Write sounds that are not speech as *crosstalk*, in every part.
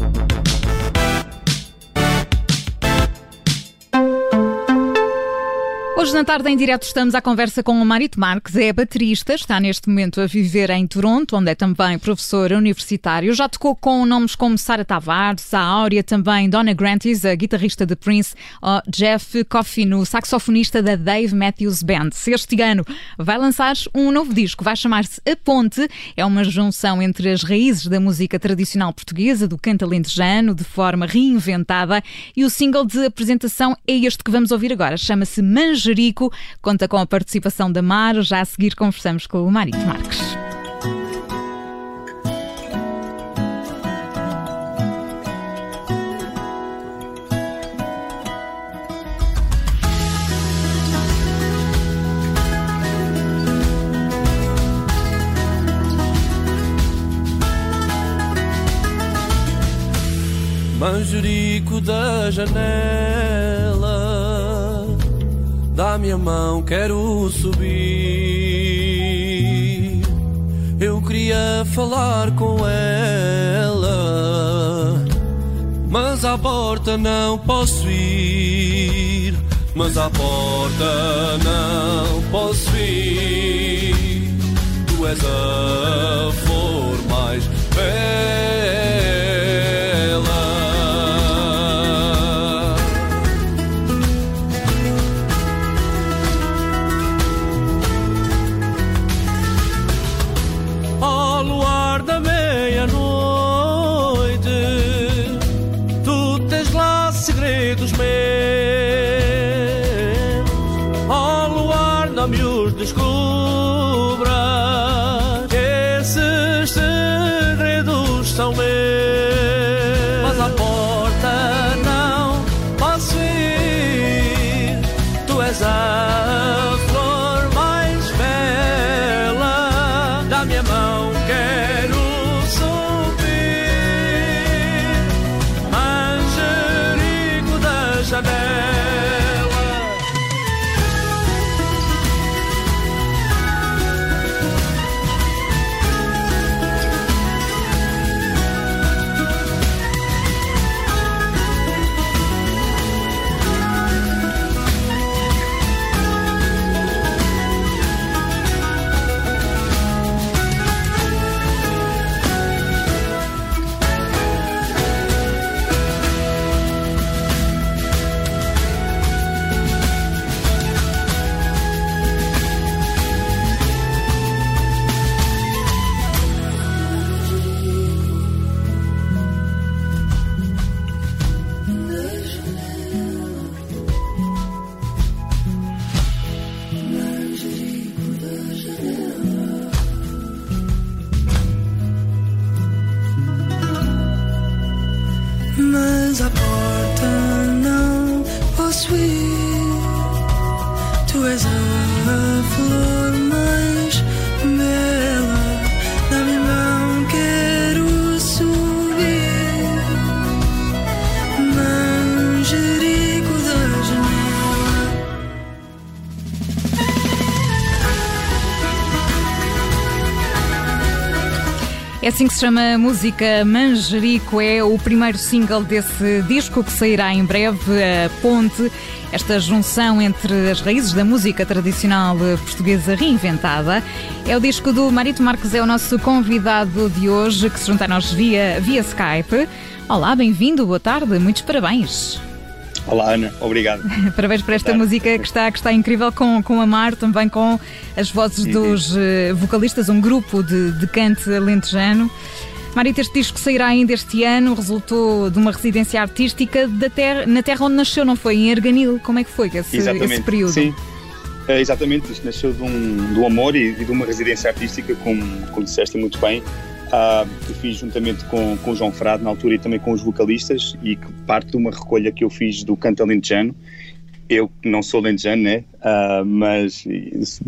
Thank you. Hoje na tarde em direto estamos à conversa com o Marito Marques, é baterista, está neste momento a viver em Toronto, onde é também professor universitário. Já tocou com nomes como Sara Tavares, a Áurea, também Donna Grantis, a guitarrista de Prince, o Jeff Coffin, o saxofonista da Dave Matthews Band. Este ano vai lançar um novo disco, vai chamar-se A Ponte, é uma junção entre as raízes da música tradicional portuguesa, do canto alentejano, de forma reinventada, e o single de apresentação é este que vamos ouvir agora, chama-se Manja Jerico. Conta com a participação da Mar. Já a seguir conversamos com o Marito Marques. Manjerico da janela Dá-me a mão, quero subir. Eu queria falar com ela, mas à porta não posso ir. Mas à porta não posso ir. Tu és a flor mais bela. não me os descubras. Esses segredos são meus. Dans appartenant au suite, tu es un. Assim que se chama a música Manjerico, é o primeiro single desse disco que sairá em breve, a Ponte, esta junção entre as raízes da música tradicional portuguesa reinventada. É o disco do Marito Marques, é o nosso convidado de hoje, que se junta a nós via, via Skype. Olá, bem-vindo, boa tarde, muitos parabéns. Olá, Ana, obrigado. *laughs* Parabéns por esta música que está, que está incrível com, com a Mar, também com as vozes uhum. dos uh, vocalistas, um grupo de, de cante alentejano. Marita, este disco sairá ainda este ano, resultou de uma residência artística da terra, na terra onde nasceu, não foi? Em Erganil. Como é que foi esse, esse período? Sim, é, exatamente. Isto nasceu de um, do amor e, e, de uma residência artística, como, como disseste muito bem, uh, que fiz juntamente com, com o João Frade na altura e também com os vocalistas e que parte de uma recolha que eu fiz do canto alentejano. Eu não sou alentejano, né? Uh, mas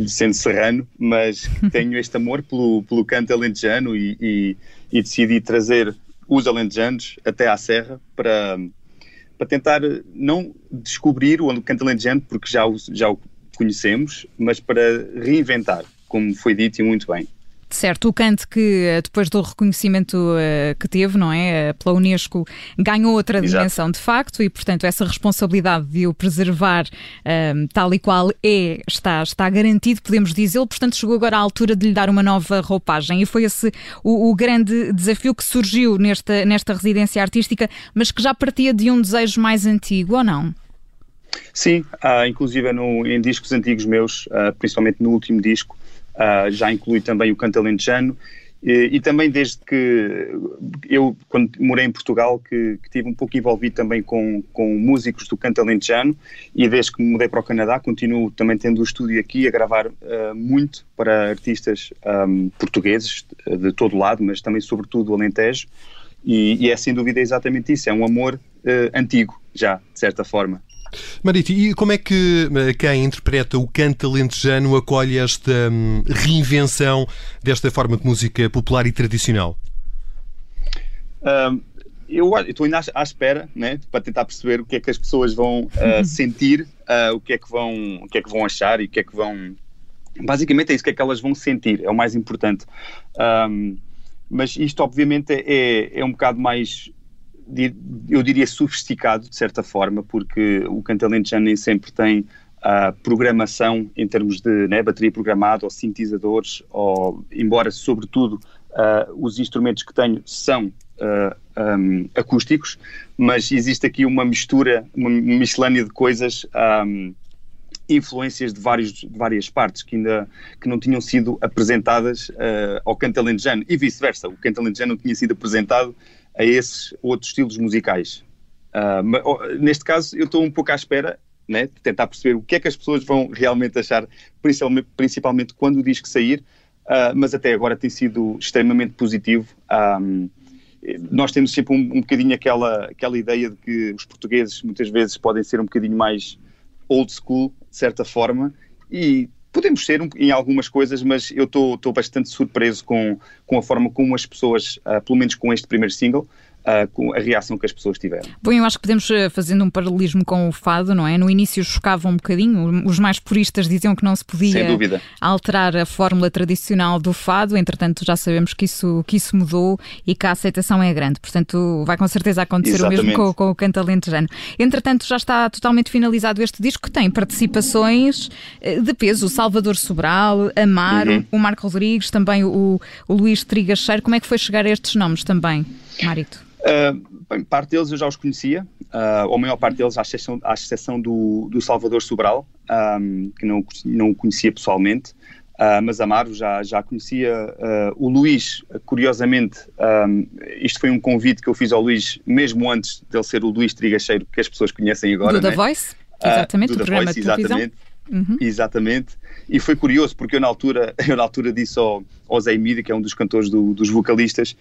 sendo serrano, mas *laughs* tenho este amor pelo, pelo canto alentejano e, e, e decidi trazer os alentejanos até à serra para, para tentar não descobrir o canto alentejano, porque já o, já o conhecemos, mas para reinventar, como foi dito e muito bem. Certo, o Kant que eh, depois do reconhecimento uh, que teve, não é, uh, pela Unesco, ganhou outra Exato. dimensão de facto e, portanto, essa responsabilidade de o preservar uh, tal e qual é, está, está garantido, podemos dizer, portanto, chegou agora à altura de lhe dar uma nova roupagem e foi esse o, o grande desafio que surgiu nesta, nesta residência artística, mas que já partia de um desejo mais antigo, ou não? Sim, uh, inclusive no, em discos antigos meus, principalmente no último disco, Uh, já inclui também o canto alentejano. E, e, também desde que eu, quando morei em Portugal, que, que estive um pouco envolvido também com, com músicos do canto alentejano. E desde que me mudei para o Canadá continuo também tendo o estúdio aqui a gravar uh, muito para artistas um, portugueses de todo lado, mas também sobretudo o Alentejo. E, e, é sem dúvida exatamente isso, é um amor uh, antigo já, de certa forma. Marito, e como é que eh, quem interpreta o canto alentejano acolhe esta hum, reinvenção desta forma de música popular e tradicional? Um, eu estou ainda à, espera, né, para tentar perceber o que é que as pessoas vão uh, sentir, uh, o que é que vão, o que é que vão achar e o que é que vão. Basicamente é isso que é que elas vão sentir, é o mais importante. Um, mas isto, obviamente, é, é um bocado mais eu diria sofisticado de certa forma, porque o canto alentejano nem sempre tem a programação em termos de né, bateria programada ou sintetizadores, ou, embora sobretudo uh, os instrumentos que tenho são uh, um, acústicos, mas existe aqui uma mistura, uma miscelânea de coisas, um, influências de, vários, de várias partes que ainda que não tinham sido apresentadas uh, ao canto alentejano e vice-versa, o canto alentejano não tinha sido apresentado a esses outros estilos musicais. Uh, mas, oh, neste caso, eu estou um pouco à espera né, de tentar perceber o que é que as pessoas vão realmente achar, principalmente, principalmente quando o disco sair, uh, mas até agora tem sido extremamente positivo. Um, nós temos sempre um, um bocadinho aquela, aquela ideia de que os portugueses muitas vezes podem ser um bocadinho mais old school, de certa forma, e podemos ser em algumas coisas, mas eu estou bastante surpreso com, com a forma como as pessoas, uh, pelo menos com este primeiro single, uh, com a reação que as pessoas tiveram. Bom, eu acho que podemos, eh, fazendo um paralelismo com o fado, não é? No início chocava um bocadinho, os mais puristas diziam que não se podia alterar a fórmula tradicional do fado, entretanto já sabemos que isso, que isso mudou e que a aceitação é grande, portanto vai com certeza acontecer Exatamente. o mesmo com, com o canto alentejano. Entretanto já está totalmente finalizado este disco, que tem participações eh, de peso, o Salvador Sobral, Amaro, uhum. o Marco Rodrigues, também o, o Luís Trigacheiro, como é que foi chegar a estes nomes também, Marito? Uh, bem, parte deles eu já os conhecia, uh, ou a maior parte deles, à exceção, à exceção do, do Salvador Sobral, um, que não, não o conhecia pessoalmente, uh, mas Amaro já, já conhecia. O Luís, curiosamente, um, isto foi um convite que eu fiz ao Luís, mesmo antes dele ser o Luís Trigacheiro, que as pessoas conhecem agora. Do né? The Voice, exatamente, do o programa Voice, de televisão. Exatamente. Uhum. Exatamente. E foi curioso porque eu na altura, *laughs* eu na altura disse ao, ao Zé Emílio, que é um dos cantores do, dos vocalistas,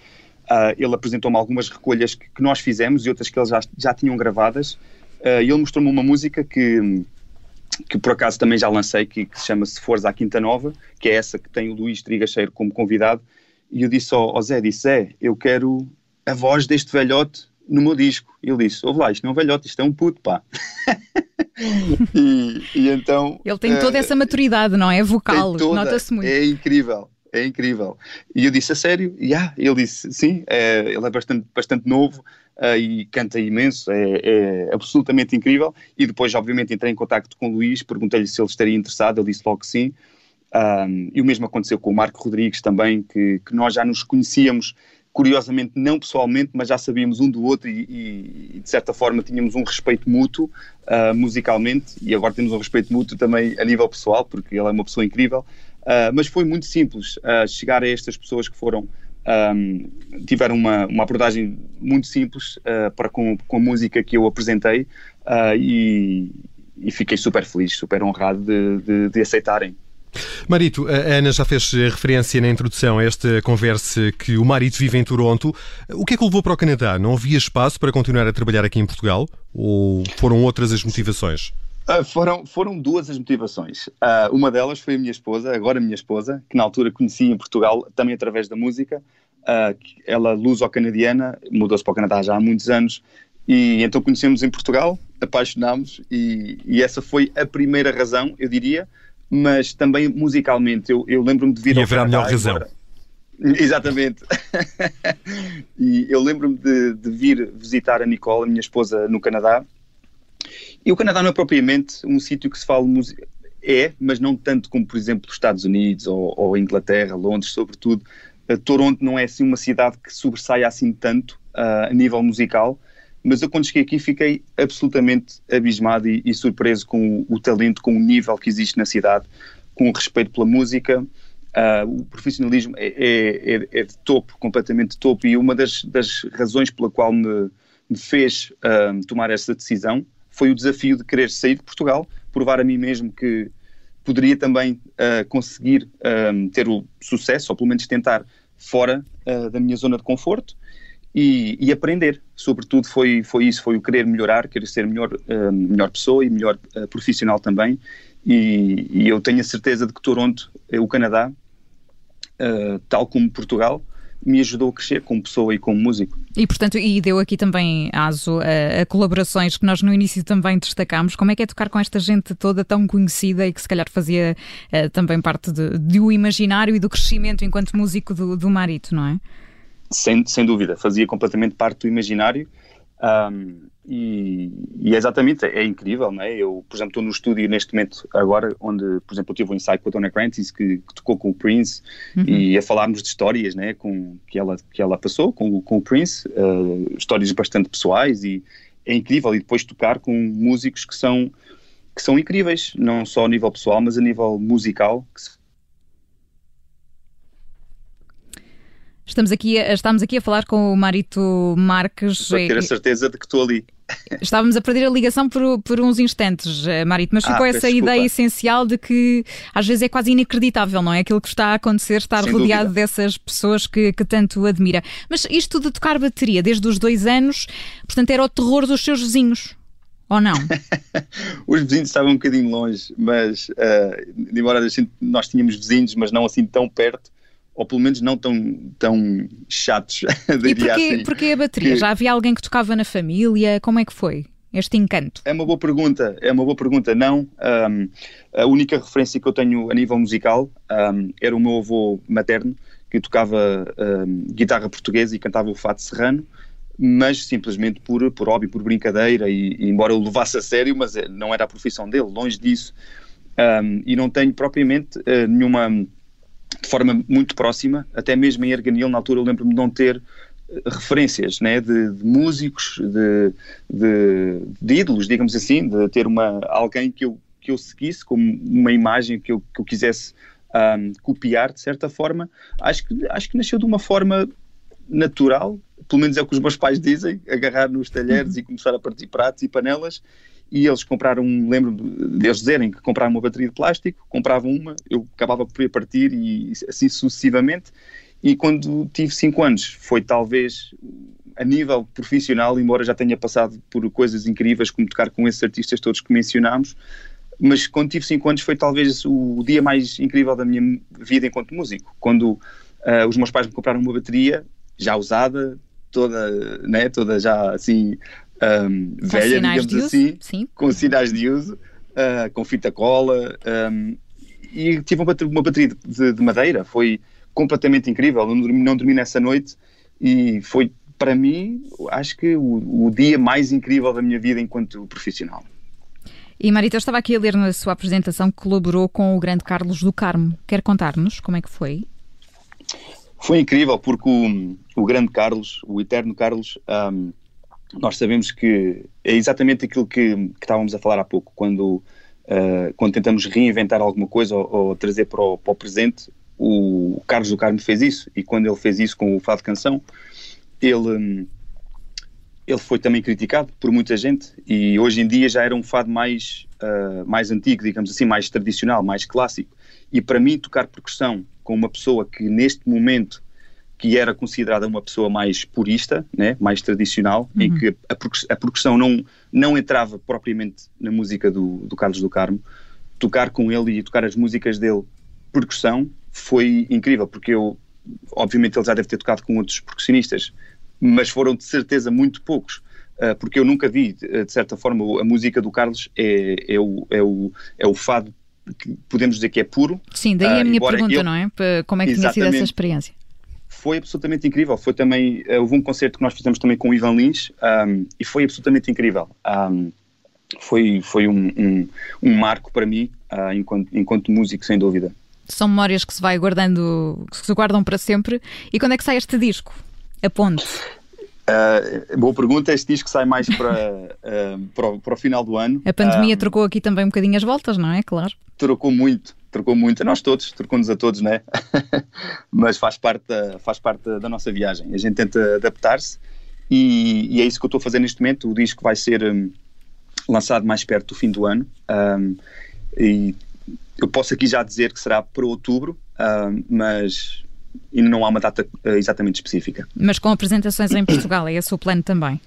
Uh, ele apresentou-me algumas recolhas que, que, nós fizemos e outras que eles já, já tinham gravadas. Uh, e ele mostrou-me uma música que, que por acaso também já lancei, que, que se chama Se Fores à Quinta Nova, que é essa que tem o Luís Trigacheiro como convidado. E eu disse ao, ao Zé, disse, Zé, eu quero a voz deste velhote no meu disco. E ele disse, ouve lá, isto não é um velhote, isto é um puto, pá. *laughs* e, e, então... Ele tem toda uh, essa maturidade, não é? Vocal, nota-se muito. É incrível é incrível. E eu disse, a sério? E yeah. ele disse, sim, é, ele é bastante, bastante novo uh, e canta imenso, é, é, absolutamente incrível. E depois, obviamente, entrei em contato com o Luís, perguntei-lhe se ele estaria interessado, ele disse logo que sim. Um, e o mesmo aconteceu com o Marco Rodrigues também, que, que nós já nos conhecíamos, curiosamente, não pessoalmente, mas já sabíamos um do outro e, e, e de certa forma tínhamos um respeito mútuo uh, musicalmente e agora temos um respeito mútuo também a nível pessoal, porque ele é uma pessoa incrível. Uh, mas foi muito simples uh, chegar a estas pessoas que foram um, tiveram uma, uma abordagem muito simples uh, para com, com a música que eu apresentei e, e, fiquei super feliz, super honrado de, de, de aceitarem. Marito, a Ana já fez referência na introdução a esta conversa que o Marito vive em Toronto. O que é que o levou para o Canadá? Não havia espaço para continuar a trabalhar aqui em Portugal? Ou foram outras as motivações? Uh, foram, foram duas as motivações. Uh, uma delas foi a minha esposa, agora a minha esposa, que na altura conheci em Portugal, também através da música. Uh, ela, luso-canadiana, mudou-se para o Canadá já há muitos anos, e então conhecemos em Portugal, apaixonámos, e, e, essa foi a primeira razão, eu diria, mas também musicalmente. Eu, eu lembro-me de vir e ao Canadá. melhor razão. Agora, Exatamente. *laughs* e eu lembro-me de, de, vir visitar a Nicole, a minha esposa, no Canadá. E o Canadá não é propriamente um sítio que se fala música. É, mas não tanto como, por exemplo, os Estados Unidos ou, ou Inglaterra, Londres, sobretudo. Uh, Toronto não é assim uma cidade que sobressaia assim tanto uh, a nível musical. Mas eu, quando cheguei aqui, fiquei absolutamente abismado e, e surpreso com o, o talento, com o nível que existe na cidade, com o respeito pela música Uh, o profissionalismo é, é, é, é, de topo, completamente de topo, e uma das, das razões pela qual me, me fez uh, tomar essa decisão foi o desafio de querer sair de Portugal, provar a mim mesmo que poderia também uh, conseguir ter o sucesso, ou pelo menos tentar, fora da minha zona de conforto. E, e, aprender, sobretudo foi, foi isso, foi o querer melhorar, querer ser melhor, melhor pessoa e melhor profissional também, e, e, eu tenho a certeza de que Toronto, o Canadá, uh, tal como Portugal, me ajudou a crescer como pessoa e como músico. E, portanto, e deu aqui também aso a, a, colaborações que nós no início também destacámos. Como é que é tocar com esta gente toda tão conhecida e que se calhar fazia uh, também parte de, de o imaginário e do crescimento enquanto músico do, do Marito, não é? Sem, sem dúvida, fazia completamente parte do imaginário. Um, e, e, é exatamente, é incrível, não é? Eu, por exemplo, estou no estúdio neste momento agora, onde, por exemplo, eu tive um ensaio com a Dona Crantis, que, que, tocou com o Prince, uhum. e a falarmos de histórias, né, com, que, ela, que ela passou com, com o Prince, uh, histórias bastante pessoais, e é incrível, e depois tocar com músicos que são, que são incríveis, não só a nível pessoal, mas a nível musical, que Estamos aqui, a, estamos aqui a falar com o Marito Marques. Para ter a certeza de que estou ali. Estávamos a perder a ligação por, por uns instantes, eh, Marito, mas ficou ah, essa ideia desculpa. essencial de que às vezes é quase inacreditável, não é? Aquilo que está a acontecer, estar Sem rodeado dúvida. dessas pessoas que, que tanto admira. Mas isto de tocar bateria desde os dois anos, portanto, era o terror dos seus vizinhos. Ou não? *laughs* Os vizinhos estavam um bocadinho longe, mas uh, embora nós tínhamos vizinhos, mas não assim tão perto, ou pelo menos não tão, tão chatos. *laughs* e porquê, assim, porquê a bateria? Que... Já havia alguém que tocava na família? Como é que foi? Este encanto? É uma boa pergunta, é uma boa pergunta. Não, um, a única referência que eu tenho a nível musical um, era o meu avô materno, que tocava um, guitarra portuguesa e cantava o fato serrano, mas simplesmente por, por hobby, por brincadeira, e, e embora eu levasse a sério, mas eh, não era a profissão dele, longe disso. e não tenho propriamente uh, nenhuma de forma muito próxima, até mesmo em Erganil, na altura eu lembro-me de não ter eh, referências né, de, de músicos, de, de, de, ídolos, digamos assim, de ter uma, alguém que eu, que eu seguisse como uma imagem que eu, que eu quisesse um, copiar de certa forma. Acho que, acho que nasceu de uma forma natural, pelo menos é o que os meus pais dizem, agarrar nos talheres e começar a partir pratos e panelas e eles compraram, lembro de eles dizerem que compraram uma bateria de plástico, compravam uma, eu acabava por ir partir e assim sucessivamente. E quando tive 5 anos, foi talvez a nível profissional, embora já tenha passado por coisas incríveis, como tocar com esses artistas todos que mencionámos, mas quando tive 5 anos foi talvez o dia mais incrível da minha vida enquanto músico. Quando uh, os meus pais me compraram uma bateria já usada, toda, né, toda já assim um, velha, digamos assim, Sim. com sinais de uso, uh, com fita cola, um, e tive uma, uma bateria de, de, madeira, foi completamente incrível, não dormi, não dormi nessa noite e foi para mim, acho que o, o dia mais incrível da minha vida enquanto profissional. E Marita, eu estava aqui a ler na sua apresentação que colaborou com o grande Carlos do Carmo. Quer contar-nos como é que foi? Foi incrível porque o, o grande Carlos, o eterno Carlos, um, nós sabemos que é exatamente aquilo que, que estávamos a falar há pouco, quando, uh, quando tentamos reinventar alguma coisa ou, ou trazer para o, para o, presente, o Carlos do Carmo fez isso, e quando ele fez isso com o Fado Canção, ele, ele foi também criticado por muita gente, e hoje em dia já era um fado mais, uh, mais antigo, digamos assim, mais tradicional, mais clássico, e para mim tocar percussão com uma pessoa que neste momento que era considerada uma pessoa mais purista, né, mais tradicional, uhum. em que a, percussão não, não entrava propriamente na música do, do Carlos do Carmo. Tocar com ele e tocar as músicas dele, percussão, foi incrível, porque eu, obviamente, ele já deve ter tocado com outros percussionistas, mas foram de certeza muito poucos. Uh, porque eu nunca vi, de certa forma, a música do Carlos é, é, o, é, o, é o fado podemos dizer que é puro. Sim, daí a uh, minha pergunta, não é? Como é que tinha sido essa experiência? foi absolutamente incrível. Foi também, uh, houve um concerto que nós fizemos também com o Ivan Lins um, e foi absolutamente incrível. Um, foi foi um, um, um, marco para mim uh, enquanto, enquanto músico, sem dúvida. São memórias que se vai guardando, que se guardam para sempre. E quando é que sai este disco? A ponte. Uh, boa pergunta. Este disco sai mais para, uh, para, o, para, o, final do ano. A pandemia uh, trocou aqui também um bocadinho as voltas, não é? Claro. Trocou muito, trocou muito. A nós todos, trocou-nos a todos, não é? *laughs* Mas faz parte, da, faz parte da nossa viagem. A gente tenta adaptar-se e, e, é isso que eu estou a fazer neste momento. O disco vai ser um, lançado mais perto do fim do ano. Um, e eu posso aqui já dizer que será para outubro, um, mas e não há uma data uh, exatamente específica. Mas com apresentações em Portugal, é esse o plano também?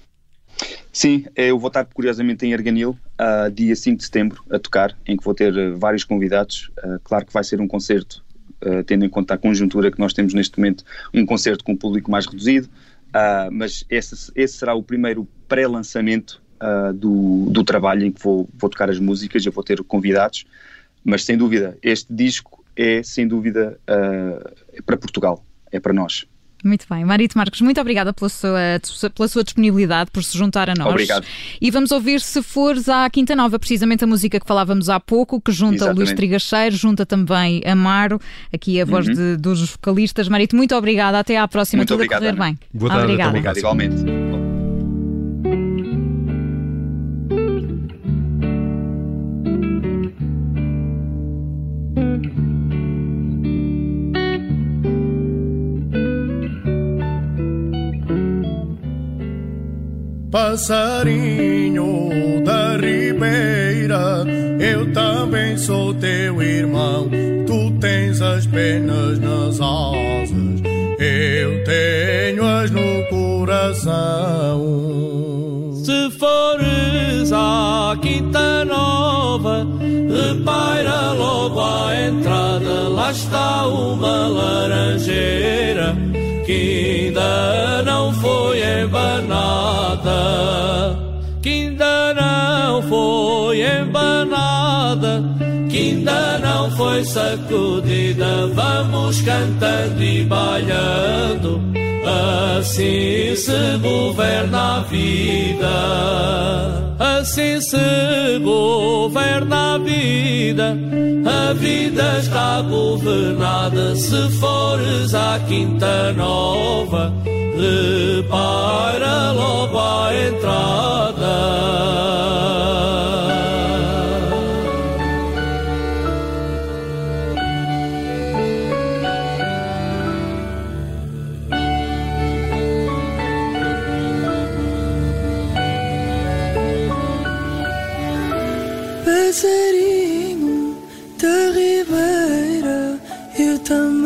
Sim, eu vou estar curiosamente em Arganil, uh, dia 5 de setembro, a tocar, em que vou ter uh, vários convidados. Uh, claro que vai ser um concerto, tendo em conta a conjuntura que nós temos neste momento, um concerto com um público mais reduzido, mas esse, esse, será o primeiro pré-lançamento do, do trabalho em que vou, vou tocar as músicas, eu vou ter convidados, mas sem dúvida, este disco é sem dúvida uh, para Portugal, é para nós. Muito bem. Marito Marcos, muito obrigada pela sua, pela sua disponibilidade, por se juntar a nós. Obrigado. E vamos ouvir, se fores à Quinta Nova, precisamente a música que falávamos há pouco, que junta Exatamente. Luís Trigacheiro, junta também Amaro, aqui a voz uhum. de, dos vocalistas. Marito, muito obrigada. Até à próxima. Muito Tudo obrigado, a correr Ana. bem. Boa tarde. Obrigada. Obrigado, igualmente. Passarinho da ribeira, eu também sou teu irmão. Tu tens as penas nas asas, eu tenho-as no coração. Se fores à Quinta Nova, repaira logo à entrada, lá está uma laranjeira que ainda não foi embanada, que ainda não foi embanada, que ainda não foi sacudida. Vamos cantando e bailando, assim se governa a vida. Assim se governa a vida, a vida está governada. Se fores à Quinta Nova, repara logo a entrada.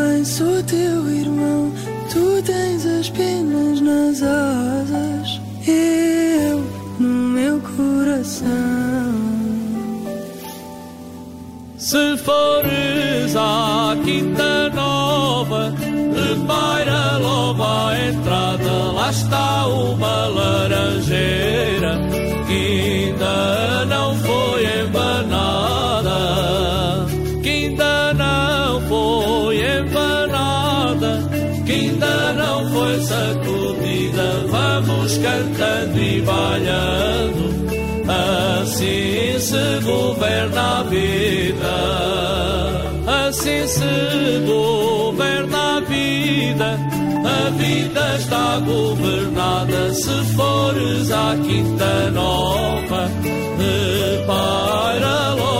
Também sou teu irmão. Tu tens as penas nas asas, eu no meu coração. Se fores à Quinta Nova, repara logo à entrada, lá está uma laranjeira sacudida. Vamos cantando e bailando, assim se governa a vida, assim se governa a vida a vida está governada. Se fores à Quinta Nova, repara logo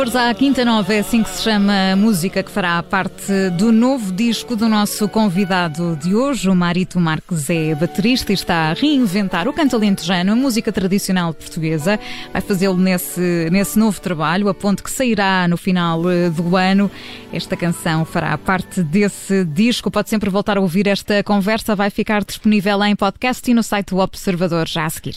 fores à Quinta Nova, é assim que se chama a música que fará parte do novo disco do nosso convidado de hoje, o Marito Marques é baterista e está a reinventar o canto alentejano, a música tradicional portuguesa. Vai fazê-lo nesse, nesse novo trabalho, a ponto que sairá no final eh, do ano. Esta canção fará parte desse disco. Pode sempre voltar a ouvir esta conversa, vai ficar disponível em podcast e no site do Observador já a seguir.